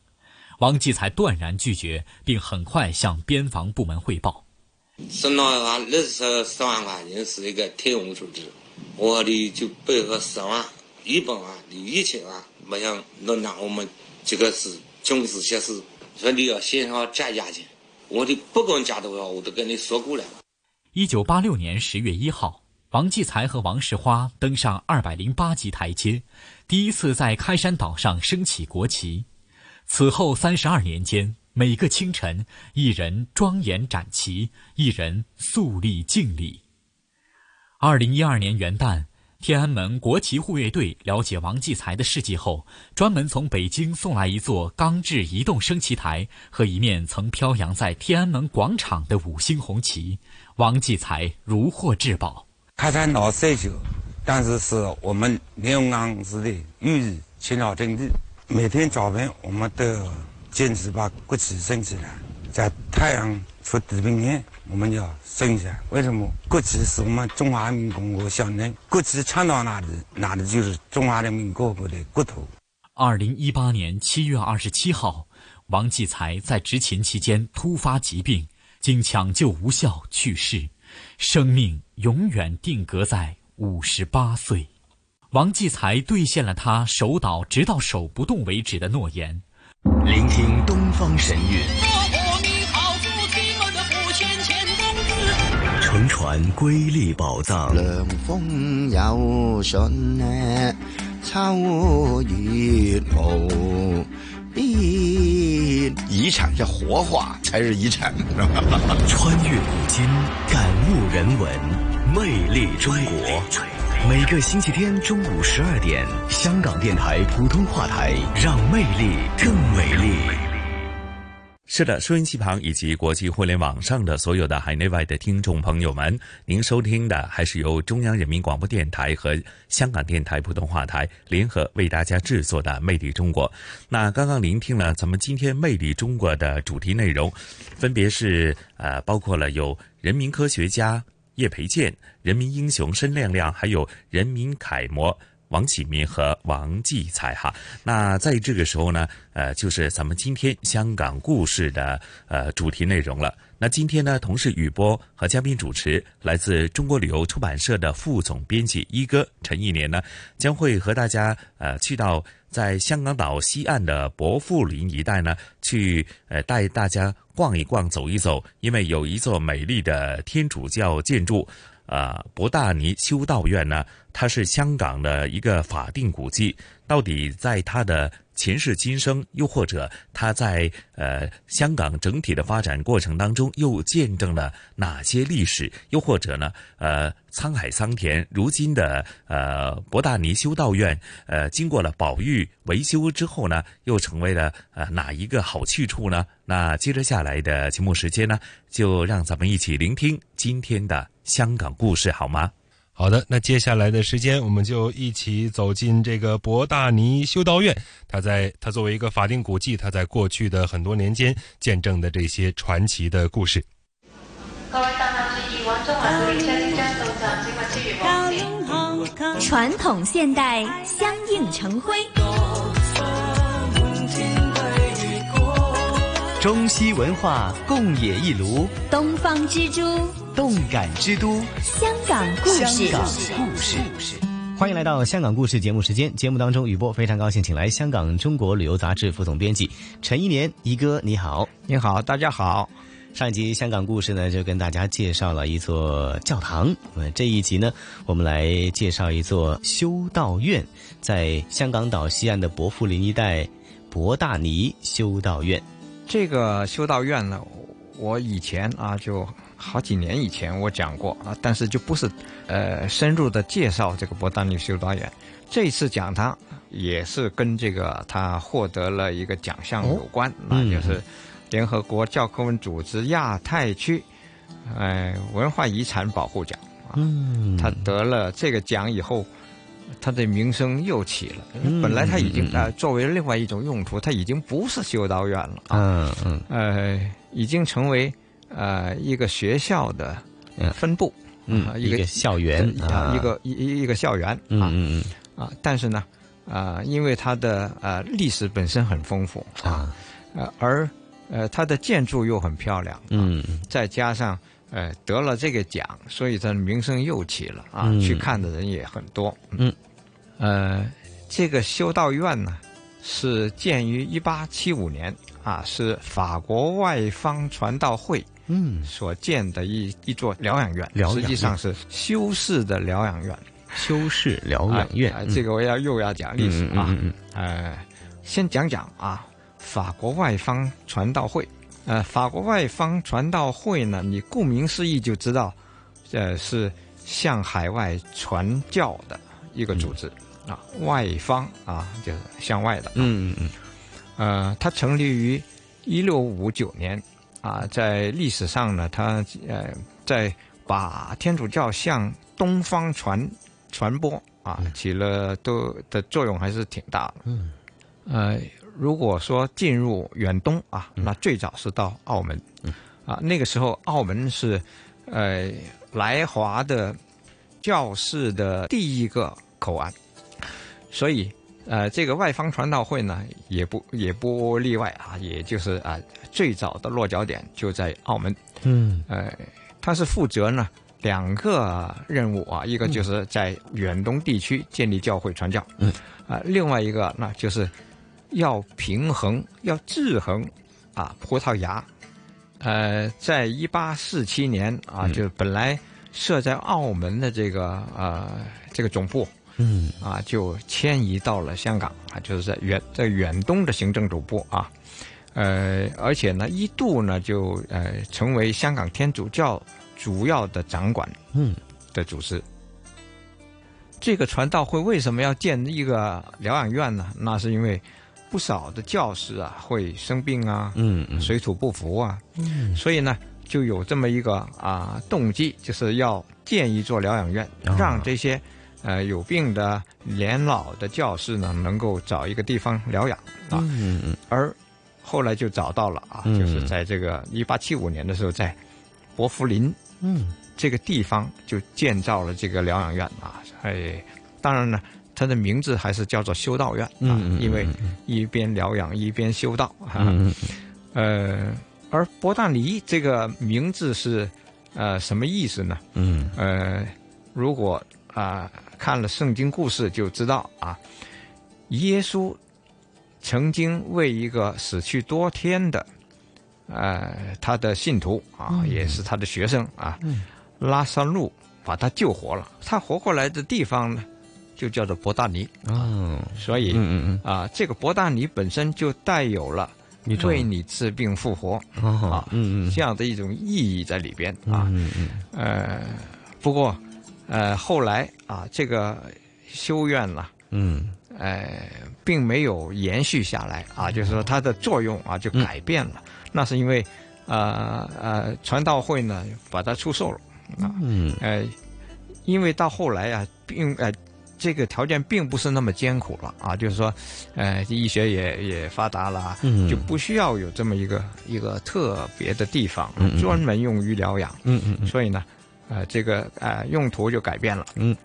[SPEAKER 6] 王继才断然拒绝，并很快向边防部门汇报。
[SPEAKER 20] 说那话，那时候十万块钱是一个天文数字，我的就十万、一百万、千万，没想能让我们这个是军事设施，说你要加价钱，我的不管加多少，我都跟你说过了。
[SPEAKER 6] 一九八六年十月一号。王继才和王世花登上二百零八级台阶，第一次在开山岛上升起国旗。此后三十二年间，每个清晨，一人庄严展旗，一人肃立敬礼。二零一二年元旦，天安门国旗护卫队了解王继才的事迹后，专门从北京送来一座钢制移动升旗台和一面曾飘扬在天安门广场的五星红旗。王继才如获至宝。
[SPEAKER 20] 开山岛虽小，但是是我们连云港市的右翼前哨阵地。每天早晨，我们都坚持把国旗升起来，在太阳出地平线，我们要升起来。为什么？国旗是我们中华人民共和国象征，国旗撑到哪里，哪里就是中华人民共和国的国土。
[SPEAKER 6] 二零一八年七月二十七号，王继才在执勤期间突发疾病，经抢救无效去世。生命永远定格在五十八岁，王继才兑现了他守岛直到守不动为止的诺言。
[SPEAKER 23] 聆听东方神韵，乘船瑰丽宝藏。
[SPEAKER 24] 凉风有信呢，秋月无边。
[SPEAKER 23] 遗产要活化才是遗产，穿越古今，感悟人文，魅力中国。每个星期天中午十二点，香港电台普通话台，让魅力更美丽。
[SPEAKER 3] 是的，收音机旁以及国际互联网上的所有的海内外的听众朋友们，您收听的还是由中央人民广播电台和香港电台普通话台联合为大家制作的《魅力中国》。那刚刚聆听了咱们今天《魅力中国》的主题内容，分别是呃，包括了有人民科学家叶培建、人民英雄申亮亮，还有人民楷模王启明和王继才哈。那在这个时候呢，呃，就是咱们今天香港故事的呃主题内容了。那今天呢，同事雨波和嘉宾主持来自中国旅游出版社的副总编辑一哥陈一年呢，将会和大家呃去到在香港岛西岸的薄扶林一带呢，去呃带大家逛一逛、走一走，因为有一座美丽的天主教建筑。呃，博大尼修道院呢，它是香港的一个法定古迹。到底在它的前世今生，又或者他在呃香港整体的发展过程当中，又见证了哪些历史？又或者呢，呃，沧海桑田，如今的呃博大尼修道院，呃，经过了保育维修之后呢，又成为了呃哪一个好去处呢？那接着下来的节目时间呢，就让咱们一起聆听今天的香港故事，好吗？
[SPEAKER 4] 好的，那接下来的时间，我们就一起走进这个博大尼修道院。它在它作为一个法定古迹，它在过去的很多年间见证的这些传奇的故事。
[SPEAKER 25] 传统现代相映成辉，
[SPEAKER 23] 中西文化共冶一炉，
[SPEAKER 25] 东方之珠，
[SPEAKER 23] 动感之都，
[SPEAKER 25] 香港故事。
[SPEAKER 23] 香港故事。欢迎来到香港故事节目时间。节目当中，雨波非常高兴，请来香港中国旅游杂志副总编辑陈一年一哥，你好，
[SPEAKER 26] 你好，大家好。
[SPEAKER 23] 上一集香港故事呢，就跟大家介绍了一座教堂。呃，这一集呢，我们来介绍一座修道院，在香港岛西岸的薄扶林一带，博大尼修道院。
[SPEAKER 26] 这个修道院呢，我以前啊，就好几年以前我讲过啊，但是就不是呃深入的介绍这个博丹尼修道院。这一次讲它，也是跟这个他获得了一个奖项有关，那就是。联合国教科文组织亚太区，呃，文化遗产保护奖啊，他得了这个奖以后，他的名声又起了。本来他已经呃作为另外一种用途，他已经不是修道院了。
[SPEAKER 23] 啊，嗯。
[SPEAKER 26] 呃，已经成为呃一个学校的分部，
[SPEAKER 23] 嗯，一个校园
[SPEAKER 26] 啊，一个一一个校园啊，
[SPEAKER 23] 嗯嗯。
[SPEAKER 26] 啊，但是呢，啊，因为它的呃历史本身很丰富啊，呃而。呃，它的建筑又很漂亮，
[SPEAKER 23] 嗯，
[SPEAKER 26] 再加上呃得了这个奖，所以他的名声又起了啊，去看的人也很多，
[SPEAKER 23] 嗯，
[SPEAKER 26] 呃，这个修道院呢是建于一八七五年啊，是法国外方传道会
[SPEAKER 23] 嗯。
[SPEAKER 26] 所建的一一座疗养院，
[SPEAKER 23] 疗养
[SPEAKER 26] 实际上是修士的疗养院，
[SPEAKER 23] 修士疗养院，
[SPEAKER 26] 这个我要又要讲历史啊，
[SPEAKER 23] 嗯嗯。
[SPEAKER 26] 呃，先讲讲啊。法国外方传道会，呃，法国外方传道会呢，你顾名思义就知道，呃，是向海外传教的一个组织啊，外方啊，就是向外的。
[SPEAKER 23] 嗯嗯嗯。
[SPEAKER 26] 呃，它成立于一六五九年啊，在历史上呢，它呃，在把天主教向东方传传播啊，起了都的作用还是挺大的。
[SPEAKER 23] 嗯。
[SPEAKER 26] 呃。如果说进入远东啊，那最早是到澳门，啊，那个时候澳门是，呃，来华的教士的第一个口岸，所以呃，这个外方传道会呢，也不也不例外啊，也就是啊，最早的落脚点就在澳门，
[SPEAKER 23] 嗯，
[SPEAKER 26] 呃，他是负责呢两个任务啊，一个就是在远东地区建立教会传教，
[SPEAKER 23] 嗯，
[SPEAKER 26] 啊，另外一个那就是。要平衡，要制衡，啊，葡萄牙，呃，在一八四七年啊，就本来设在澳门的这个呃这个总部，
[SPEAKER 23] 嗯，
[SPEAKER 26] 啊，就迁移到了香港啊，就是在远在远东的行政总部啊，呃，而且呢，一度呢就呃成为香港天主教主要的掌管，
[SPEAKER 23] 嗯，
[SPEAKER 26] 的组织。这个传道会为什么要建一个疗养院呢？那是因为。不少的教师啊会生病啊，
[SPEAKER 23] 嗯，
[SPEAKER 26] 水土不服啊，
[SPEAKER 23] 嗯，
[SPEAKER 26] 所以呢就有这么一个啊动机，就是要建一座疗养院，让这些呃有病的年老的教师呢能够找一个地方疗养啊，
[SPEAKER 23] 嗯嗯，
[SPEAKER 26] 而后来就找到了啊，就是在这个一八七五年的时候，在伯福林，
[SPEAKER 23] 嗯，
[SPEAKER 26] 这个地方就建造了这个疗养院啊，哎，当然呢。它的名字还是叫做修道院啊，因为一边疗养一边修道啊。
[SPEAKER 27] 嗯
[SPEAKER 26] 呃，而伯大尼这个名字是呃什么意思呢？
[SPEAKER 27] 嗯
[SPEAKER 26] 呃，如果啊、看了圣经故事就知道啊，耶稣曾经为一个死去多天的呃他的信徒啊，
[SPEAKER 27] 嗯
[SPEAKER 26] 也是他的学生啊，
[SPEAKER 27] 嗯
[SPEAKER 26] 拉萨路把他救活了。他活过来的地方呢，就叫做伯大尼。
[SPEAKER 27] 哦，
[SPEAKER 26] 所以，
[SPEAKER 27] 嗯嗯
[SPEAKER 26] 啊，这个伯大尼本身就带有了为你治病复活
[SPEAKER 27] 哦
[SPEAKER 26] 啊，
[SPEAKER 27] 嗯嗯
[SPEAKER 26] 这样的一种意义在里边啊。
[SPEAKER 27] 嗯嗯
[SPEAKER 26] 呃，不过，呃，后来啊，这个修院呢，
[SPEAKER 27] 嗯。
[SPEAKER 26] 呃，并没有延续下来啊，就是说它的作用啊就改变了。那是因为，呃呃，传道会呢把它出售了啊，
[SPEAKER 27] 嗯。
[SPEAKER 26] 呃，因为到后来啊，并呃。这个条件并不是那么艰苦了啊，就是说，呃，医学也也发达了，
[SPEAKER 27] 嗯。
[SPEAKER 26] 就不需要有这么一个一个特别的地方
[SPEAKER 27] 嗯嗯。
[SPEAKER 26] 专门用于疗养。
[SPEAKER 27] 嗯嗯嗯。
[SPEAKER 26] 所以呢，呃，这个呃用途就改变了。
[SPEAKER 27] 嗯，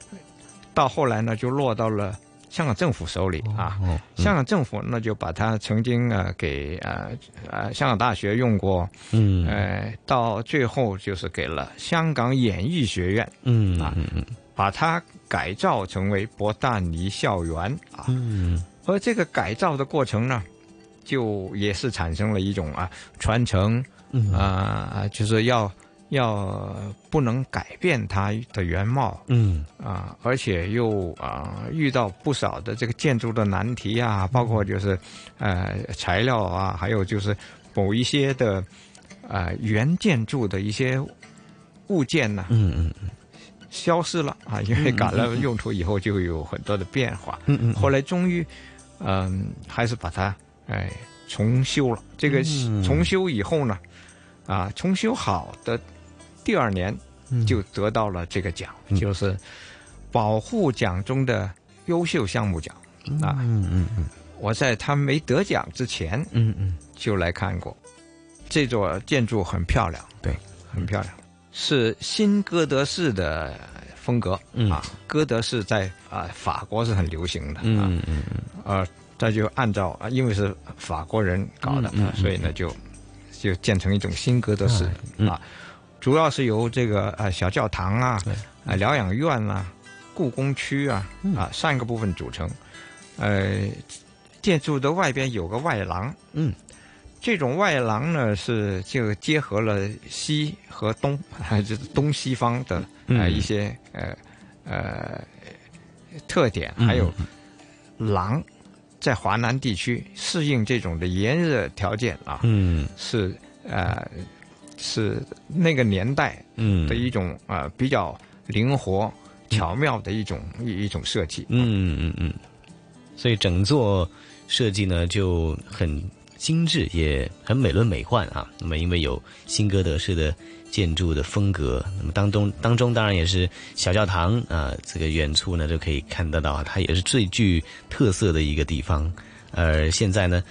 [SPEAKER 26] 到后来呢，就落到了香港政府手里啊。
[SPEAKER 27] 哦
[SPEAKER 26] 香港政府那，就把它曾经呃给呃呃香港大学用过，
[SPEAKER 27] 嗯
[SPEAKER 26] 呃，到最后就是给了香港演艺学院，
[SPEAKER 27] 嗯
[SPEAKER 26] 啊把它改造成为博大尼校园啊。
[SPEAKER 27] 嗯
[SPEAKER 26] 而这个改造的过程呢，就也是产生了一种啊传承，
[SPEAKER 27] 嗯
[SPEAKER 26] 啊、就是要要不能改变它的原貌，
[SPEAKER 27] 嗯。
[SPEAKER 26] 啊，而且又啊遇到不少的这个建筑的难题啊，包括就是呃材料啊，还有就是某一些的呃原建筑的一些物件呢、
[SPEAKER 27] 嗯嗯嗯。
[SPEAKER 26] 消失了啊，因为
[SPEAKER 27] 嗯
[SPEAKER 26] 改了用途以后就有很多的变化。
[SPEAKER 27] 嗯嗯。
[SPEAKER 26] 后来终于，嗯、还是把它哎重修了。这个
[SPEAKER 27] 嗯。
[SPEAKER 26] 重修以后呢，啊，重修好的第二年
[SPEAKER 27] 嗯。
[SPEAKER 26] 就得到了这个奖，就是保护奖中的优秀项目奖。啊。
[SPEAKER 27] 嗯嗯。嗯
[SPEAKER 26] 我在他没得奖之前，
[SPEAKER 27] 嗯嗯。
[SPEAKER 26] 就来看过。这座建筑很漂亮，
[SPEAKER 27] 对，
[SPEAKER 26] 很漂亮，是新哥德式的风格、
[SPEAKER 27] 嗯。
[SPEAKER 26] 啊。哥德式在啊、法国是很流行的啊，
[SPEAKER 27] 嗯嗯。嗯
[SPEAKER 26] 呃，他就按照啊，因为是法国人搞的，
[SPEAKER 27] 嗯嗯
[SPEAKER 26] 啊所以呢就就建成一种新哥德式、
[SPEAKER 27] 嗯。
[SPEAKER 26] 啊，主要是由这个呃小教堂啊、啊疗养院啊、故宫区啊
[SPEAKER 27] 嗯。
[SPEAKER 26] 啊三个部分组成，呃，建筑的外边有个外廊，
[SPEAKER 27] 嗯。
[SPEAKER 26] 这种外廊呢，是就结合了西和东，啊，就是东西方的呃
[SPEAKER 27] 嗯
[SPEAKER 26] 一些呃呃特点，
[SPEAKER 27] 嗯
[SPEAKER 26] 还有廊在华南地区适应这种的炎热条件啊，
[SPEAKER 27] 嗯。
[SPEAKER 26] 是呃是那个年代
[SPEAKER 27] 嗯
[SPEAKER 26] 的一种呃比较灵活巧妙的一种一一种设计。
[SPEAKER 27] 嗯嗯嗯，所以整座设计呢就很精致，也很美轮美奂啊。那么因为有新哥德式的建筑的风格，那么当中当中当然也是小教堂啊，这个远处呢就可以看得到，它也是最具特色的一个地方。而现在呢，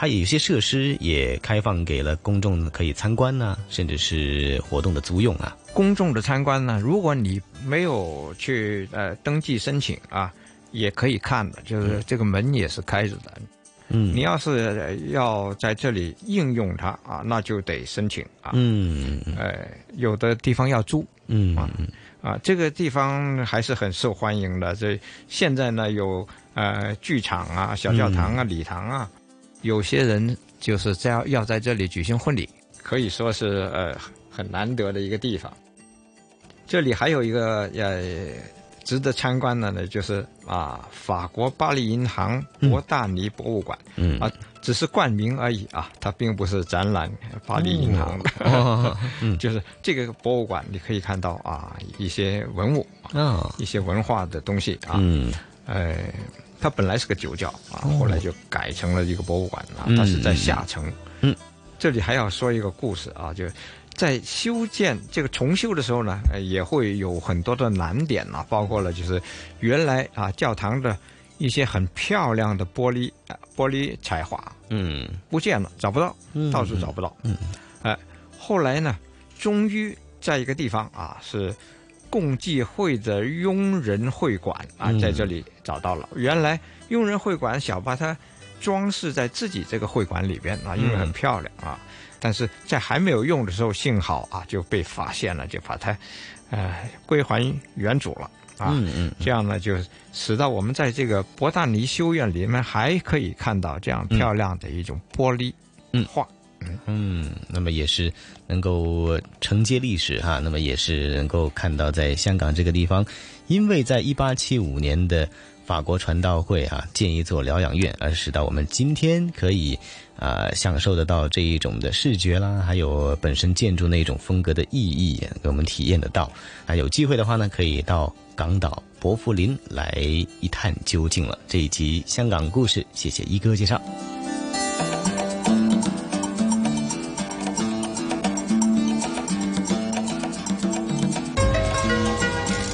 [SPEAKER 27] 它有些设施也开放给了公众可以参观呐、甚至是活动的租用啊。
[SPEAKER 26] 公众的参观呢，如果你没有去呃登记申请啊，也可以看的，就是这个门也是开着的。
[SPEAKER 27] 嗯
[SPEAKER 26] 你要是呃要在这里应用它啊，那就得申请啊。
[SPEAKER 27] 嗯
[SPEAKER 26] 呃，有的地方要租。
[SPEAKER 27] 嗯
[SPEAKER 26] 啊啊，这个地方还是很受欢迎的。这现在呢有呃剧场啊、小教堂啊、礼堂啊，有些人就是在要要在这里举行婚礼，可以说是呃很难得的一个地方。这里还有一个呃值得参观的呢，就是啊法国巴黎银行博大尼博物馆。
[SPEAKER 27] 嗯
[SPEAKER 26] 啊，只是冠名而已啊，它并不是展览巴黎银行的。
[SPEAKER 27] 哦嗯
[SPEAKER 26] 就是这个博物馆，你可以看到啊一些文物
[SPEAKER 27] 啊，
[SPEAKER 26] 一些文化的东西啊。
[SPEAKER 27] 嗯，
[SPEAKER 26] 呃，它本来是个酒窖啊，
[SPEAKER 27] 哦
[SPEAKER 26] 后来就改成了一个博物馆啊
[SPEAKER 27] 嗯，
[SPEAKER 26] 它是在下层。
[SPEAKER 27] 嗯，
[SPEAKER 26] 这里还要说一个故事啊，就。在修建这个重修的时候呢，呃也会有很多的难点啊，包括了就是原来啊教堂的一些很漂亮的玻璃啊玻璃彩画，
[SPEAKER 27] 嗯，
[SPEAKER 26] 不见了，找不到，
[SPEAKER 27] 嗯
[SPEAKER 26] 到处找不到。
[SPEAKER 27] 嗯，
[SPEAKER 26] 哎、后来呢，终于在一个地方啊，是共济会的佣人会馆啊，
[SPEAKER 27] 嗯
[SPEAKER 26] 在这里找到了。原来佣人会馆想把它装饰在自己这个会馆里边啊，因为很漂亮啊。但是在还没有用的时候，幸好啊就被发现了，就把它呃归还原主了。啊，
[SPEAKER 27] 嗯嗯
[SPEAKER 26] 这样呢，就使到我们在这个博大尼修院里面还可以看到这样漂亮的一种玻璃画。
[SPEAKER 27] 嗯，嗯那么也是能够承接历史哈，那么也是能够看到在香港这个地方，因为在一八七五年的法国传道会啊建一座疗养院，而使到我们今天可以啊、享受得到这一种的视觉啦，还有本身建筑那种风格的意义，给我们体验得到。啊，有机会的话呢，可以到港岛薄扶林来一探究竟了。这一集香港故事，谢谢一哥介绍。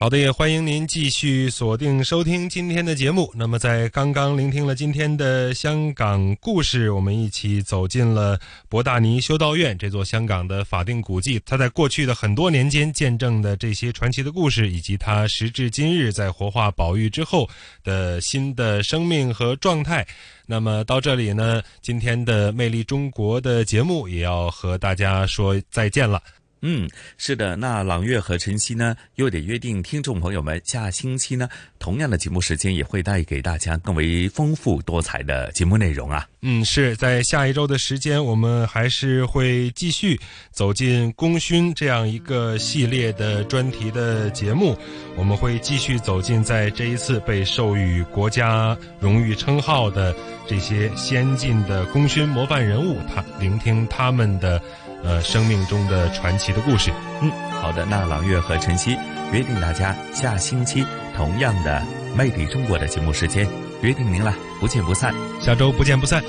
[SPEAKER 4] 好的，也欢迎您继续锁定收听今天的节目。那么，在刚刚聆听了今天的香港故事，我们一起走进了博大尼修道院这座香港的法定古迹。它在过去的很多年间见证的这些传奇的故事，以及它时至今日在活化保育之后的新的生命和状态。那么到这里呢，今天的《魅力中国》的节目也要和大家说再见了。
[SPEAKER 3] 嗯，是的，那朗月和晨曦呢，又得约定听众朋友们，下星期呢，同样的节目时间也会带给大家更为丰富多彩的节目内容啊。
[SPEAKER 4] 嗯，是在下一周的时间，我们还是会继续走进功勋这样一个系列的专题的节目。我们会继续走进在这一次被授予国家荣誉称号的这些先进的功勋模范人物，他聆听他们的呃生命中的传奇的故事。
[SPEAKER 3] 嗯，好的，那朗月和晨曦约定大家下星期同样的《魅力中国》的节目时间，约定您了，不见不散。
[SPEAKER 4] 下周不见不散。